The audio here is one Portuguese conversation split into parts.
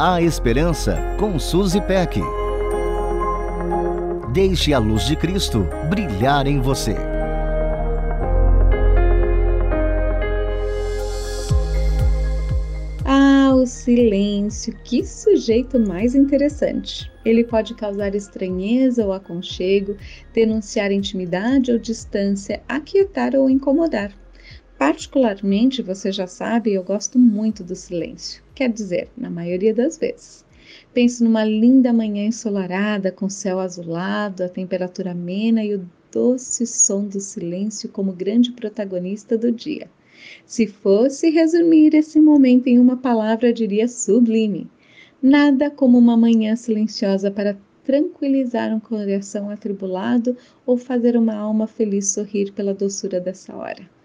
A Esperança com Suzy Peck. Deixe a luz de Cristo brilhar em você. Ah, o silêncio, que sujeito mais interessante. Ele pode causar estranheza ou aconchego, denunciar intimidade ou distância, aquietar ou incomodar. Particularmente, você já sabe, eu gosto muito do silêncio. Quer dizer, na maioria das vezes. Penso numa linda manhã ensolarada, com céu azulado, a temperatura amena e o doce som do silêncio como grande protagonista do dia. Se fosse resumir esse momento em uma palavra, diria sublime. Nada como uma manhã silenciosa para tranquilizar um coração atribulado ou fazer uma alma feliz sorrir pela doçura dessa hora.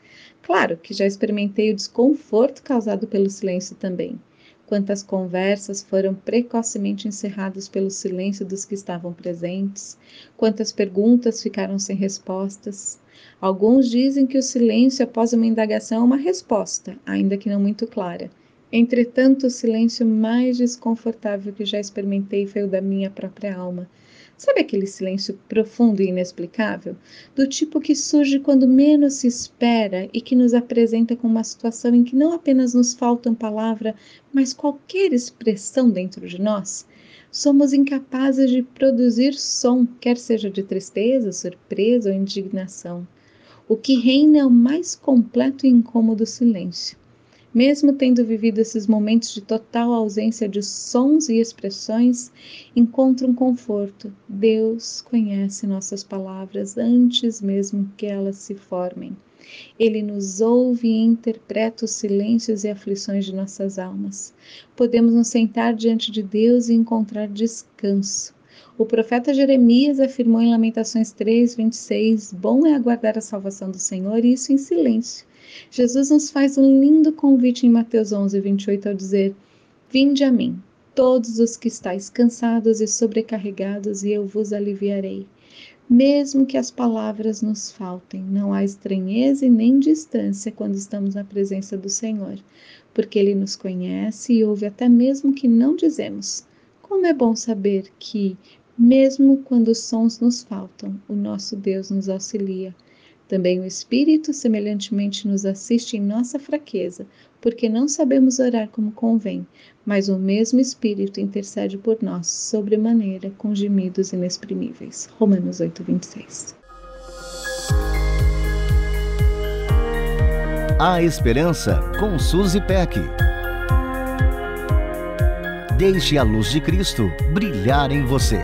Claro que já experimentei o desconforto causado pelo silêncio também. Quantas conversas foram precocemente encerradas pelo silêncio dos que estavam presentes, quantas perguntas ficaram sem respostas. Alguns dizem que o silêncio após uma indagação é uma resposta, ainda que não muito clara. Entretanto, o silêncio mais desconfortável que já experimentei foi o da minha própria alma Sabe aquele silêncio profundo e inexplicável? Do tipo que surge quando menos se espera e que nos apresenta com uma situação em que não apenas nos faltam palavras, mas qualquer expressão dentro de nós? Somos incapazes de produzir som, quer seja de tristeza, surpresa ou indignação. O que reina é o mais completo e incômodo silêncio. Mesmo tendo vivido esses momentos de total ausência de sons e expressões, encontro um conforto. Deus conhece nossas palavras antes mesmo que elas se formem. Ele nos ouve e interpreta os silêncios e aflições de nossas almas. Podemos nos sentar diante de Deus e encontrar descanso. O profeta Jeremias afirmou em Lamentações 3, 26: Bom é aguardar a salvação do Senhor, e isso em silêncio. Jesus nos faz um lindo convite em Mateus 11, 28 ao dizer: Vinde a mim, todos os que estáis cansados e sobrecarregados, e eu vos aliviarei. Mesmo que as palavras nos faltem, não há estranheza e nem distância quando estamos na presença do Senhor, porque Ele nos conhece e ouve até mesmo que não dizemos. Como é bom saber que, mesmo quando os sons nos faltam, o nosso Deus nos auxilia. Também o Espírito semelhantemente nos assiste em nossa fraqueza, porque não sabemos orar como convém, mas o mesmo Espírito intercede por nós sobremaneira com gemidos inexprimíveis. Romanos 8, 26. A Esperança com Suzy Peck. Deixe a luz de Cristo brilhar em você.